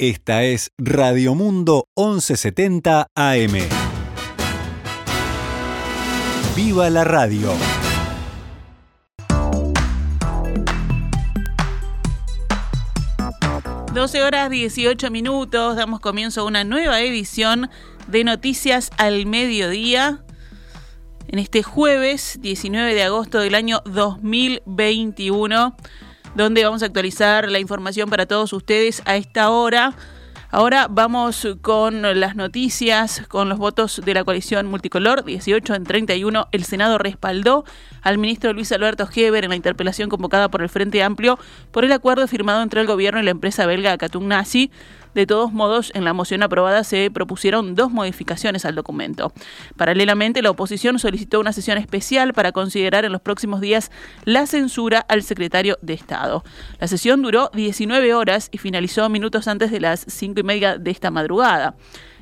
Esta es Radio Mundo 1170 AM. ¡Viva la radio! Doce horas 18 minutos, damos comienzo a una nueva edición de Noticias al Mediodía en este jueves 19 de agosto del año 2021 donde vamos a actualizar la información para todos ustedes a esta hora. Ahora vamos con las noticias, con los votos de la coalición multicolor, 18 en 31. El Senado respaldó al ministro Luis Alberto Heber en la interpelación convocada por el Frente Amplio por el acuerdo firmado entre el gobierno y la empresa belga Nazi de todos modos, en la moción aprobada se propusieron dos modificaciones al documento. Paralelamente, la oposición solicitó una sesión especial para considerar en los próximos días la censura al secretario de Estado. La sesión duró 19 horas y finalizó minutos antes de las cinco y media de esta madrugada.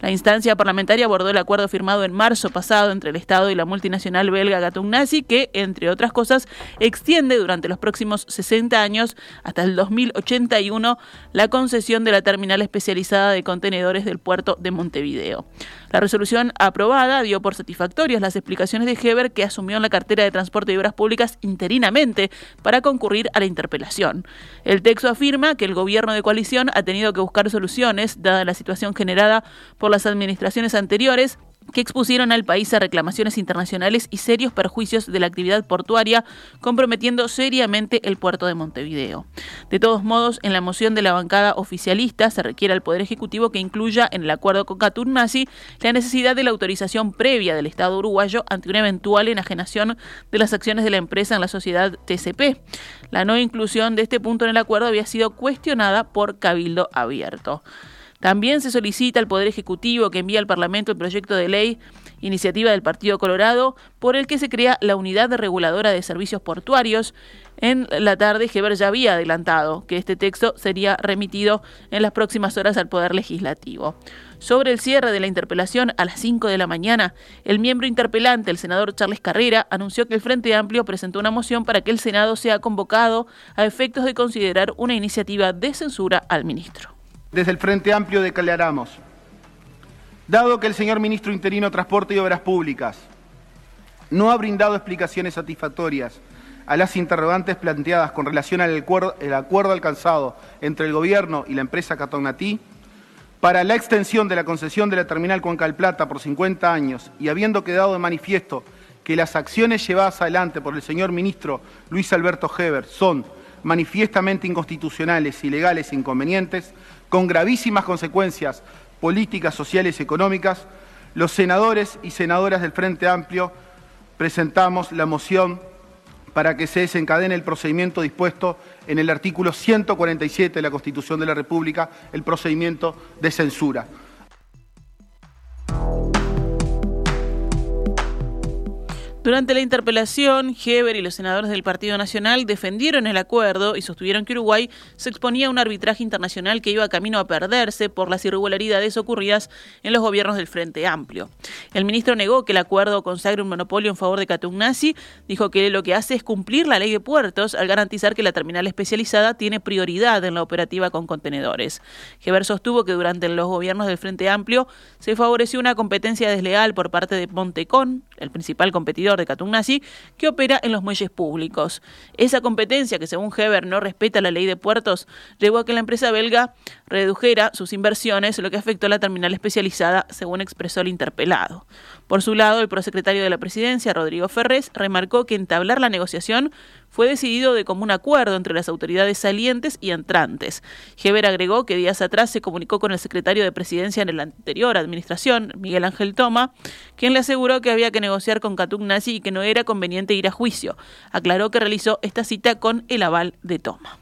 La instancia parlamentaria abordó el acuerdo firmado en marzo pasado entre el Estado y la multinacional belga Nazi, que, entre otras cosas, extiende durante los próximos 60 años, hasta el 2081, la concesión de la terminal especializada de contenedores del puerto de Montevideo. La resolución aprobada dio por satisfactorias las explicaciones de Heber, que asumió en la cartera de Transporte y Obras Públicas interinamente para concurrir a la interpelación. El texto afirma que el gobierno de coalición ha tenido que buscar soluciones, dada la situación generada por las administraciones anteriores, que expusieron al país a reclamaciones internacionales y serios perjuicios de la actividad portuaria, comprometiendo seriamente el puerto de Montevideo. De todos modos, en la moción de la bancada oficialista se requiere al Poder Ejecutivo que incluya en el acuerdo con Caturnasi la necesidad de la autorización previa del Estado uruguayo ante una eventual enajenación de las acciones de la empresa en la sociedad TCP. La no inclusión de este punto en el acuerdo había sido cuestionada por Cabildo Abierto. También se solicita al Poder Ejecutivo que envíe al Parlamento el proyecto de ley, iniciativa del Partido Colorado, por el que se crea la Unidad Reguladora de Servicios Portuarios. En la tarde, Heber ya había adelantado que este texto sería remitido en las próximas horas al Poder Legislativo. Sobre el cierre de la interpelación a las 5 de la mañana, el miembro interpelante, el senador Charles Carrera, anunció que el Frente Amplio presentó una moción para que el Senado sea convocado a efectos de considerar una iniciativa de censura al ministro. Desde el Frente Amplio declaramos, dado que el señor ministro interino Transporte y Obras Públicas no ha brindado explicaciones satisfactorias a las interrogantes planteadas con relación al acuerdo, alcanzado entre el Gobierno y la empresa Catognatí, para la extensión de la concesión de la terminal con Calplata por 50 años y habiendo quedado de manifiesto que las acciones llevadas adelante por el señor ministro Luis Alberto Heber son manifiestamente inconstitucionales, ilegales e inconvenientes, con gravísimas consecuencias políticas, sociales y económicas, los senadores y senadoras del Frente Amplio presentamos la moción para que se desencadene el procedimiento dispuesto en el artículo 147 de la Constitución de la República, el procedimiento de censura. Durante la interpelación, Heber y los senadores del Partido Nacional defendieron el acuerdo y sostuvieron que Uruguay se exponía a un arbitraje internacional que iba camino a perderse por las irregularidades ocurridas en los gobiernos del Frente Amplio. El ministro negó que el acuerdo consagre un monopolio en favor de Catugnasi, dijo que lo que hace es cumplir la ley de puertos al garantizar que la terminal especializada tiene prioridad en la operativa con contenedores. Heber sostuvo que durante los gobiernos del Frente Amplio se favoreció una competencia desleal por parte de Montecón, el principal competidor de Catugnasi, que opera en los muelles públicos. Esa competencia, que según Heber no respeta la ley de puertos, llevó a que la empresa belga redujera sus inversiones, lo que afectó a la terminal especializada, según expresó el interpelado. Por su lado, el prosecretario de la presidencia, Rodrigo Ferrés, remarcó que entablar la negociación fue decidido de común acuerdo entre las autoridades salientes y entrantes. Heber agregó que días atrás se comunicó con el secretario de presidencia en la anterior administración, Miguel Ángel Toma, quien le aseguró que había que negociar con Nazi y que no era conveniente ir a juicio. Aclaró que realizó esta cita con el aval de Toma.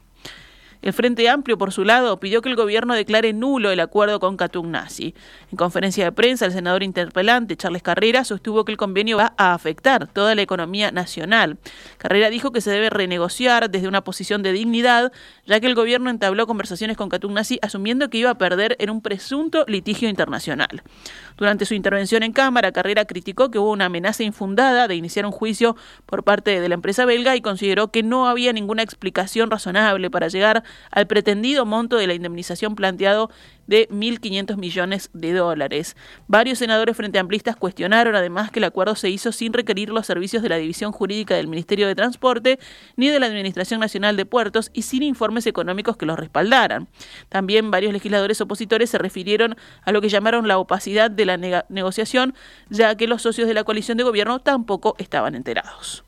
El Frente Amplio, por su lado, pidió que el gobierno declare nulo el acuerdo con Nazi. En conferencia de prensa, el senador interpelante, Charles Carrera, sostuvo que el convenio va a afectar toda la economía nacional. Carrera dijo que se debe renegociar desde una posición de dignidad, ya que el gobierno entabló conversaciones con Nazi asumiendo que iba a perder en un presunto litigio internacional. Durante su intervención en Cámara, Carrera criticó que hubo una amenaza infundada de iniciar un juicio por parte de la empresa belga y consideró que no había ninguna explicación razonable para llegar al pretendido monto de la indemnización planteado de 1.500 millones de dólares. Varios senadores frente amplistas cuestionaron además que el acuerdo se hizo sin requerir los servicios de la División Jurídica del Ministerio de Transporte ni de la Administración Nacional de Puertos y sin informes económicos que los respaldaran. También varios legisladores opositores se refirieron a lo que llamaron la opacidad de la negociación, ya que los socios de la coalición de gobierno tampoco estaban enterados.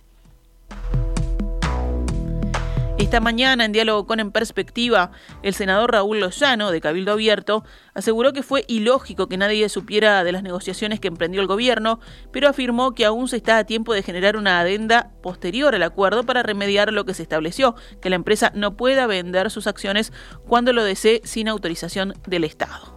Esta mañana, en diálogo con En Perspectiva, el senador Raúl Lozano, de Cabildo Abierto, aseguró que fue ilógico que nadie supiera de las negociaciones que emprendió el gobierno, pero afirmó que aún se está a tiempo de generar una adenda posterior al acuerdo para remediar lo que se estableció, que la empresa no pueda vender sus acciones cuando lo desee sin autorización del Estado.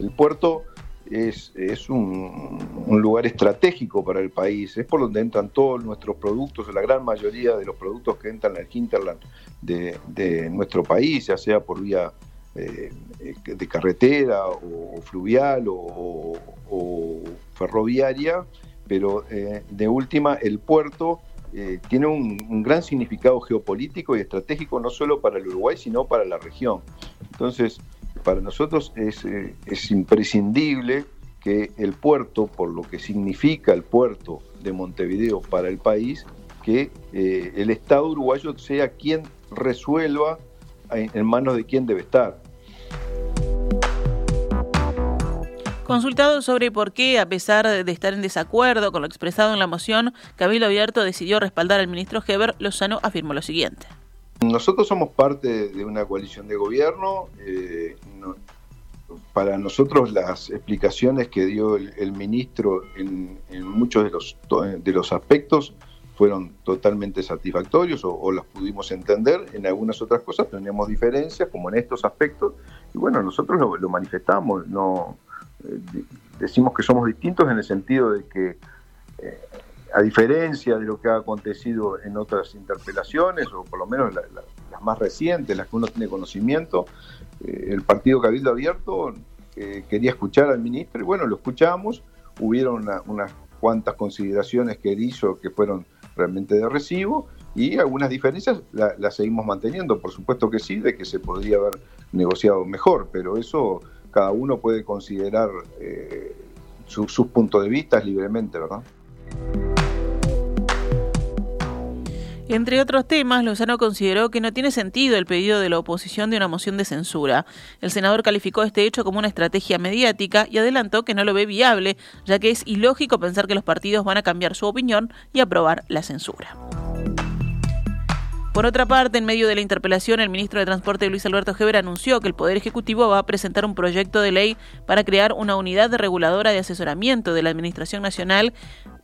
El puerto es, es un, lugar estratégico para el país, es por donde entran todos nuestros productos, la gran mayoría de los productos que entran al hinterland de, nuestro país, ya sea por vía eh, de carretera o, fluvial o, ferroviaria, pero eh, de última el puerto eh, tiene un, un, gran significado geopolítico y estratégico no solo para el Uruguay, sino para la región. Entonces, para nosotros eh, es, imprescindible que el puerto, por lo que significa el puerto de Montevideo para el país, que eh, el Estado uruguayo sea quien resuelva en manos de quién debe estar. Consultado sobre por qué, a pesar de estar en desacuerdo con lo expresado en la moción, Cabildo Abierto decidió respaldar al ministro Heber, Lozano afirmó lo siguiente. Nosotros somos parte de una coalición de gobierno. Eh, para nosotros las explicaciones que dio el, ministro en, muchos de los, de los aspectos fueron totalmente satisfactorios o, las pudimos entender. En algunas otras cosas teníamos diferencias, como en estos aspectos. Y bueno, nosotros lo, manifestamos. No, eh, decimos que somos distintos en el sentido de que eh, a diferencia de lo que ha acontecido en otras interpelaciones, o por lo menos las más recientes, las que uno tiene conocimiento, el Partido Cabildo Abierto eh, quería escuchar al ministro y bueno, lo escuchamos, hubieron unas cuantas consideraciones que él hizo que fueron realmente de recibo y algunas diferencias las seguimos manteniendo, por supuesto que sí, de que se podría haber negociado mejor, pero eso cada uno puede considerar eh, sus puntos de vista libremente, ¿verdad? Entre otros temas, Lozano consideró que no tiene sentido el pedido de la oposición de una moción de censura. El senador calificó este hecho como una estrategia mediática y adelantó que no lo ve viable, ya que es ilógico pensar que los partidos van a cambiar su opinión y aprobar la censura. Por otra parte, en medio de la interpelación, el ministro de Transporte Luis Alberto Heber anunció que el Poder Ejecutivo va a presentar un proyecto de ley para crear una unidad reguladora de asesoramiento de la Administración Nacional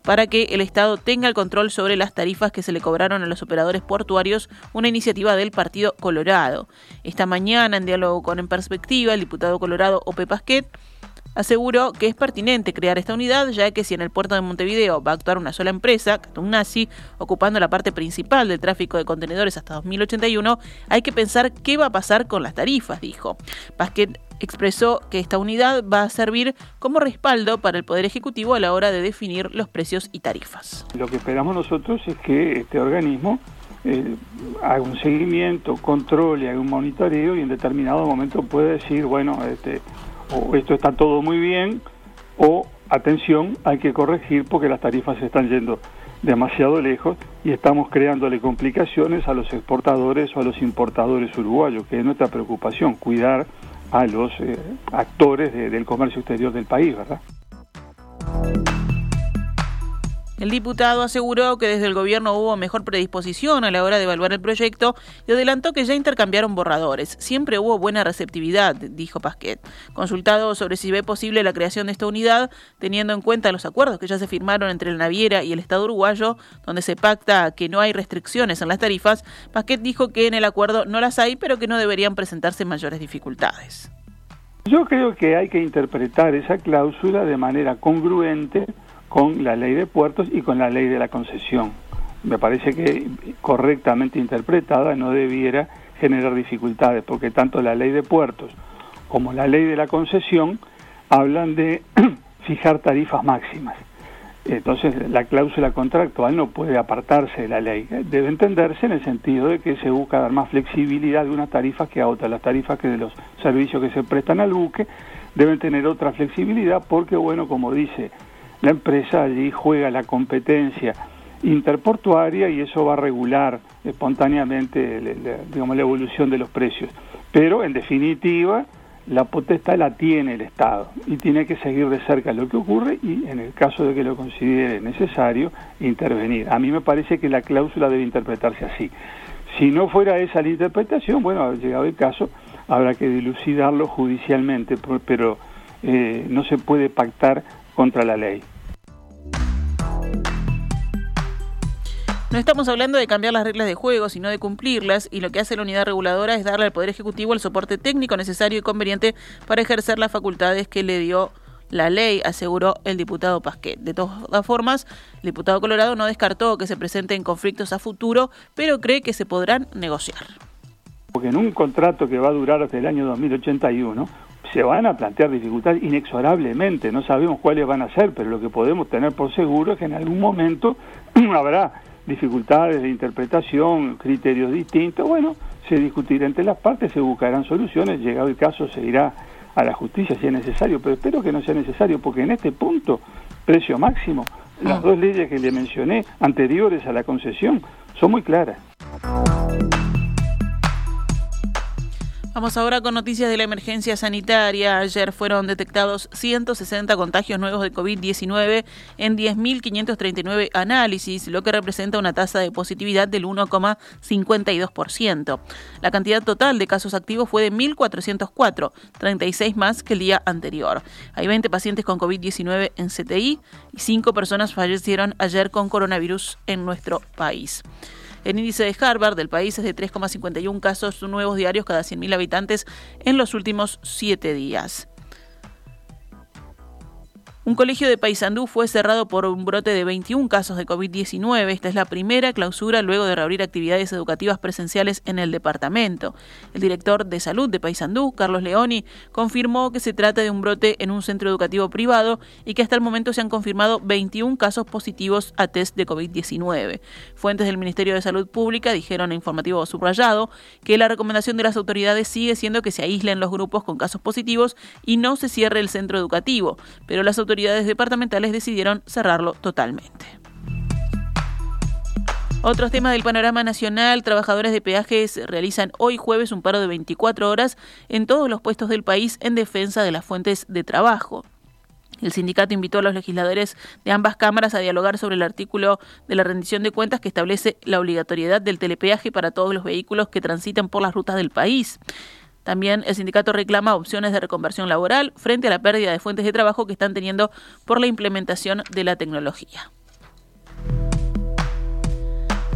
para que el Estado tenga el control sobre las tarifas que se le cobraron a los operadores portuarios, una iniciativa del Partido Colorado. Esta mañana, en diálogo con En Perspectiva, el diputado colorado Ope Pasquet aseguró que es pertinente crear esta unidad, ya que si en el puerto de Montevideo va a actuar una sola empresa, Nazi, ocupando la parte principal del tráfico de contenedores hasta 2081, hay que pensar qué va a pasar con las tarifas, dijo. Pasquet expresó que esta unidad va a servir como respaldo para el Poder Ejecutivo a la hora de definir los precios y tarifas. Lo que esperamos nosotros es que este organismo eh, haga un seguimiento, controle, haga un monitoreo y en determinado momento puede decir, bueno, este, o esto está todo muy bien o atención, hay que corregir porque las tarifas se están yendo demasiado lejos y estamos creándole complicaciones a los exportadores o a los importadores uruguayos, que es nuestra preocupación, cuidar a los eh, actores del comercio exterior del país, ¿verdad? El diputado aseguró que desde el gobierno hubo mejor predisposición a la hora de evaluar el proyecto y adelantó que ya intercambiaron borradores. Siempre hubo buena receptividad, dijo Pasquet. Consultado sobre si ve posible la creación de esta unidad, teniendo en cuenta los acuerdos que ya se firmaron entre la naviera y el Estado uruguayo, donde se pacta que no hay restricciones en las tarifas, Pasquet dijo que en el acuerdo no las hay, pero que no deberían presentarse mayores dificultades. Yo creo que hay que interpretar esa cláusula de manera congruente con la ley de puertos y con la ley de la concesión. Me parece que correctamente interpretada no debiera generar dificultades, porque tanto la ley de puertos como la ley de la concesión hablan de fijar tarifas máximas. Entonces, la cláusula contractual no puede apartarse de la ley. Debe entenderse en el sentido de que se busca dar más flexibilidad de unas tarifas que a otras. Las tarifas que de los servicios que se prestan al buque deben tener otra flexibilidad porque, bueno, como dice la empresa, allí juega la competencia interportuaria y eso va a regular espontáneamente digamos, la evolución de los precios. Pero, en definitiva, la potestad la tiene el Estado y tiene que seguir de cerca lo que ocurre y en el caso de que lo considere necesario intervenir. A mí me parece que la cláusula debe interpretarse así. Si no fuera esa la interpretación, bueno, llegado el caso, habrá que dilucidarlo judicialmente, pero eh, no se puede pactar contra la ley. No estamos hablando de cambiar las reglas de juego, sino de cumplirlas, y lo que hace la unidad reguladora es darle al Poder Ejecutivo el soporte técnico necesario y conveniente para ejercer las facultades que le dio la ley, aseguró el diputado Pasquet. De todas formas, el diputado Colorado no descartó que se presenten conflictos a futuro, pero cree que se podrán negociar. Porque en un contrato que va a durar hasta el año 2081, se van a plantear dificultades inexorablemente, no sabemos cuáles van a ser, pero lo que podemos tener por seguro es que en algún momento habrá dificultades de interpretación, criterios distintos, bueno, se discutirá entre las partes, se buscarán soluciones, llegado el caso se irá a la justicia si es necesario, pero espero que no sea necesario, porque en este punto, precio máximo, las ah. dos leyes que le mencioné anteriores a la concesión son muy claras. Vamos ahora con noticias de la emergencia sanitaria. Ayer fueron detectados 160 contagios nuevos de COVID-19 en 10.539 análisis, lo que representa una tasa de positividad del 1,52%. La cantidad total de casos activos fue de 1.404, 36 más que el día anterior. Hay 20 pacientes con COVID-19 en CTI y 5 personas fallecieron ayer con coronavirus en nuestro país. El índice de Harvard del país es de 3,51 casos nuevos diarios cada 100.000 habitantes en los últimos siete días. Un colegio de Paysandú fue cerrado por un brote de 21 casos de COVID-19. Esta es la primera clausura luego de reabrir actividades educativas presenciales en el departamento. El director de salud de Paysandú, Carlos Leoni, confirmó que se trata de un brote en un centro educativo privado y que hasta el momento se han confirmado 21 casos positivos a test de COVID-19. Fuentes del Ministerio de Salud Pública dijeron en informativo subrayado que la recomendación de las autoridades sigue siendo que se aíslen los grupos con casos positivos y no se cierre el centro educativo, pero las autoridades autoridades departamentales decidieron cerrarlo totalmente. Otros temas del panorama nacional, trabajadores de peajes realizan hoy jueves un paro de 24 horas en todos los puestos del país en defensa de las fuentes de trabajo. El sindicato invitó a los legisladores de ambas cámaras a dialogar sobre el artículo de la rendición de cuentas que establece la obligatoriedad del telepeaje para todos los vehículos que transitan por las rutas del país. También el sindicato reclama opciones de reconversión laboral frente a la pérdida de fuentes de trabajo que están teniendo por la implementación de la tecnología.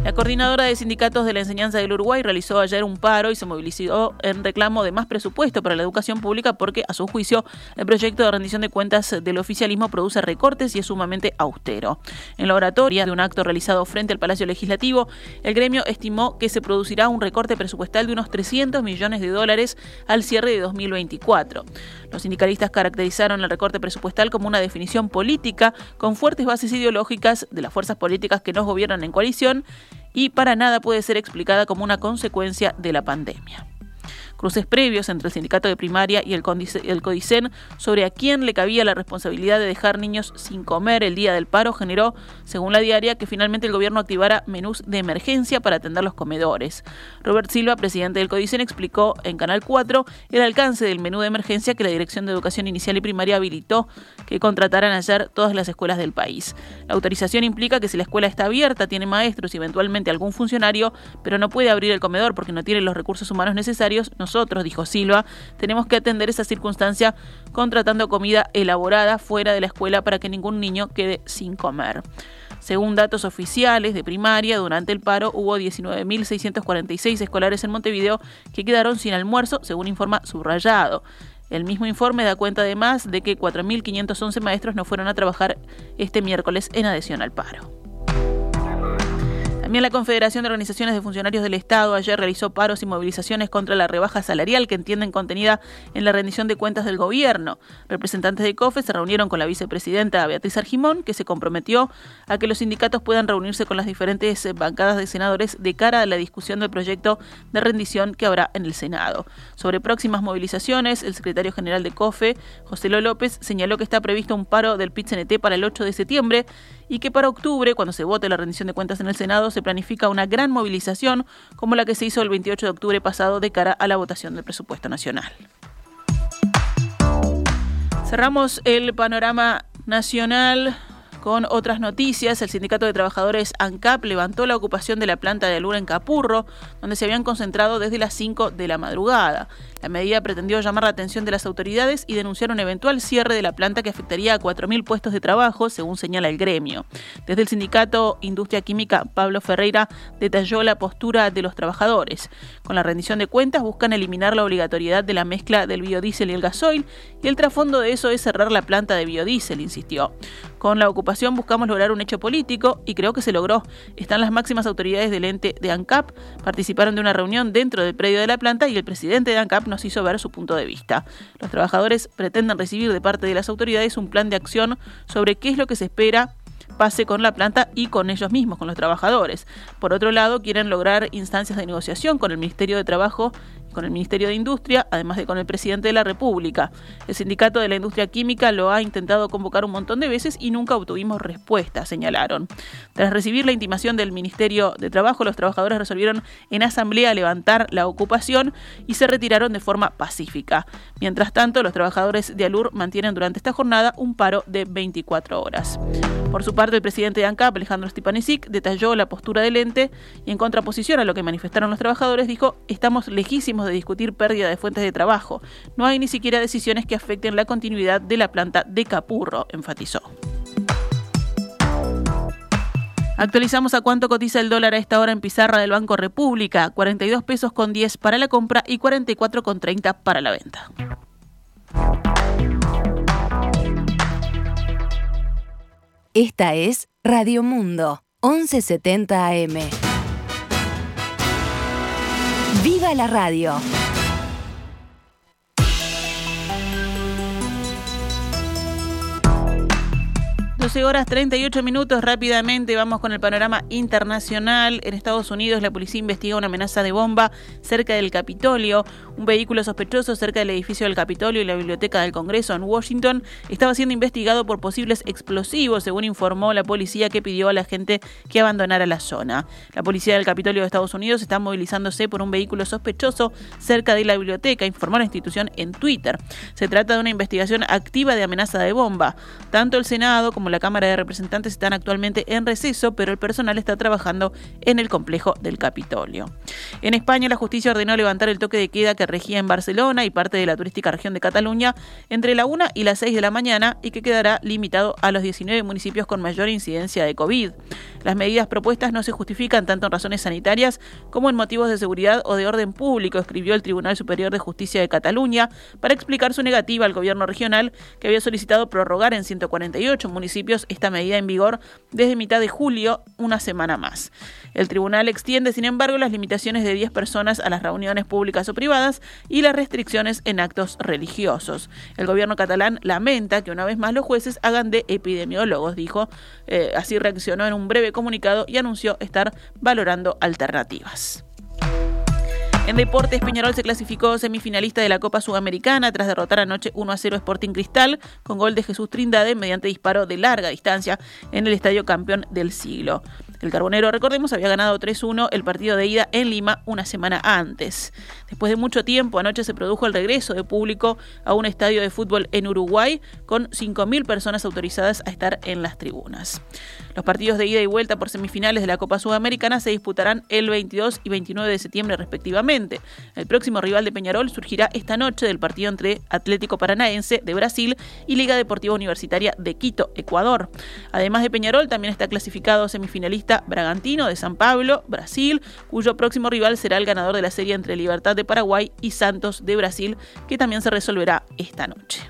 La coordinadora de sindicatos de la enseñanza del Uruguay realizó ayer un paro y se movilizó en reclamo de más presupuesto para la educación pública porque, a su juicio, el proyecto de rendición de cuentas del oficialismo produce recortes y es sumamente austero. En la oratoria de un acto realizado frente al Palacio Legislativo, el gremio estimó que se producirá un recorte presupuestal de unos 300 millones de dólares al cierre de 2024. Los sindicalistas caracterizaron el recorte presupuestal como una definición política con fuertes bases ideológicas de las fuerzas políticas que nos gobiernan en coalición y para nada puede ser explicada como una consecuencia de la pandemia cruces previos entre el sindicato de primaria y el, Codicen sobre a quién le cabía la responsabilidad de dejar niños sin comer el día del paro generó, según la diaria, que finalmente el gobierno activara menús de emergencia para atender los comedores. Robert Silva, presidente del Codicen, explicó en Canal 4 el alcance del menú de emergencia que la Dirección de Educación Inicial y Primaria habilitó que contrataran ayer todas las escuelas del país. La autorización implica que si la escuela está abierta, tiene maestros y eventualmente algún funcionario, pero no puede abrir el comedor porque no tiene los recursos humanos necesarios, nosotros, dijo Silva, tenemos que atender esa circunstancia contratando comida elaborada fuera de la escuela para que ningún niño quede sin comer. Según datos oficiales de primaria, durante el paro hubo 19.646 escolares en Montevideo que quedaron sin almuerzo, según informa Subrayado. El mismo informe da cuenta además de que 4.511 maestros no fueron a trabajar este miércoles en adhesión al paro. También la Confederación de Organizaciones de Funcionarios del Estado ayer realizó paros y movilizaciones contra la rebaja salarial que entienden contenida en la rendición de cuentas del gobierno. Representantes de COFE se reunieron con la vicepresidenta Beatriz Argimón, que se comprometió a que los sindicatos puedan reunirse con las diferentes bancadas de senadores de cara a la discusión del proyecto de rendición que habrá en el Senado. Sobre próximas movilizaciones, el secretario general de COFE, José Lo López, señaló que está previsto un paro del pit para el 8 de septiembre y que para octubre, cuando se vote la rendición de cuentas en el Senado, se planifica una gran movilización como la que se hizo el 28 de octubre pasado de cara a la votación del presupuesto nacional. Cerramos el panorama nacional con otras noticias, el Sindicato de Trabajadores ANCAP levantó la ocupación de la planta de Alura en Capurro, donde se habían concentrado desde las 5 de la madrugada. La medida pretendió llamar la atención de las autoridades y denunciar un eventual cierre de la planta que afectaría a 4.000 puestos de trabajo, según señala el gremio. Desde el sindicato Industria Química, Pablo Ferreira detalló la postura de los trabajadores. Con la rendición de cuentas buscan eliminar la obligatoriedad de la mezcla del biodiesel y el gasoil y el trasfondo de eso es cerrar la planta de biodiesel, insistió. Con la ocupación buscamos lograr un hecho político y creo que se logró. Están las máximas autoridades del ente de ANCAP, participaron de una reunión dentro del predio de la planta y el presidente de ANCAP nos hizo ver su punto de vista. Los trabajadores pretenden recibir de parte de las autoridades un plan de acción sobre qué es lo que se espera pase con la planta y con ellos mismos, con los trabajadores. Por otro lado, quieren lograr instancias de negociación con el Ministerio de Trabajo con el Ministerio de Industria, además de con el presidente de la República. El sindicato de la industria química lo ha intentado convocar un montón de veces y nunca obtuvimos respuesta, señalaron. Tras recibir la intimación del Ministerio de Trabajo, los trabajadores resolvieron en asamblea levantar la ocupación y se retiraron de forma pacífica. Mientras tanto, los trabajadores de Alur mantienen durante esta jornada un paro de 24 horas. Por su parte, el presidente de ANCAP, Alejandro Stipanisic, detalló la postura del ente y en contraposición a lo que manifestaron los trabajadores, dijo, estamos lejísimos de discutir pérdida de fuentes de trabajo. No hay ni siquiera decisiones que afecten la continuidad de la planta de Capurro, enfatizó. Actualizamos a cuánto cotiza el dólar a esta hora en pizarra del Banco República, 42 pesos con 10 para la compra y 44 con 30 para la venta. Esta es Radio Mundo, 1170 AM. ¡Viva la radio! 12 horas 38 minutos, rápidamente vamos con el panorama internacional. En Estados Unidos la policía investiga una amenaza de bomba cerca del Capitolio. Un vehículo sospechoso cerca del edificio del Capitolio y la biblioteca del Congreso en Washington estaba siendo investigado por posibles explosivos, según informó la policía que pidió a la gente que abandonara la zona. La policía del Capitolio de Estados Unidos está movilizándose por un vehículo sospechoso cerca de la biblioteca, informó la institución en Twitter. Se trata de una investigación activa de amenaza de bomba. Tanto el Senado como la la Cámara de Representantes están actualmente en receso, pero el personal está trabajando en el complejo del Capitolio. En España, la justicia ordenó levantar el toque de queda que regía en Barcelona y parte de la turística región de Cataluña entre la 1 y las 6 de la mañana y que quedará limitado a los 19 municipios con mayor incidencia de COVID. Las medidas propuestas no se justifican tanto en razones sanitarias como en motivos de seguridad o de orden público, escribió el Tribunal Superior de Justicia de Cataluña para explicar su negativa al gobierno regional que había solicitado prorrogar en 148 municipios esta medida en vigor desde mitad de julio, una semana más. El tribunal extiende, sin embargo, las limitaciones de 10 personas a las reuniones públicas o privadas y las restricciones en actos religiosos. El gobierno catalán lamenta que una vez más los jueces hagan de epidemiólogos, dijo. Eh, así reaccionó en un breve comunicado y anunció estar valorando alternativas. En deportes, Peñarol se clasificó semifinalista de la Copa Sudamericana tras derrotar anoche 1 a 0 Sporting Cristal con gol de Jesús Trindade mediante disparo de larga distancia en el estadio campeón del siglo. El Carbonero, recordemos, había ganado 3-1 el partido de ida en Lima una semana antes. Después de mucho tiempo, anoche se produjo el regreso de público a un estadio de fútbol en Uruguay con 5.000 personas autorizadas a estar en las tribunas. Los partidos de ida y vuelta por semifinales de la Copa Sudamericana se disputarán el 22 y 29 de septiembre respectivamente. El próximo rival de Peñarol surgirá esta noche del partido entre Atlético Paranaense de Brasil y Liga Deportiva Universitaria de Quito, Ecuador. Además de Peñarol, también está clasificado semifinalista Bragantino de San Pablo, Brasil, cuyo próximo rival será el ganador de la serie entre Libertad de Paraguay y Santos de Brasil, que también se resolverá esta noche.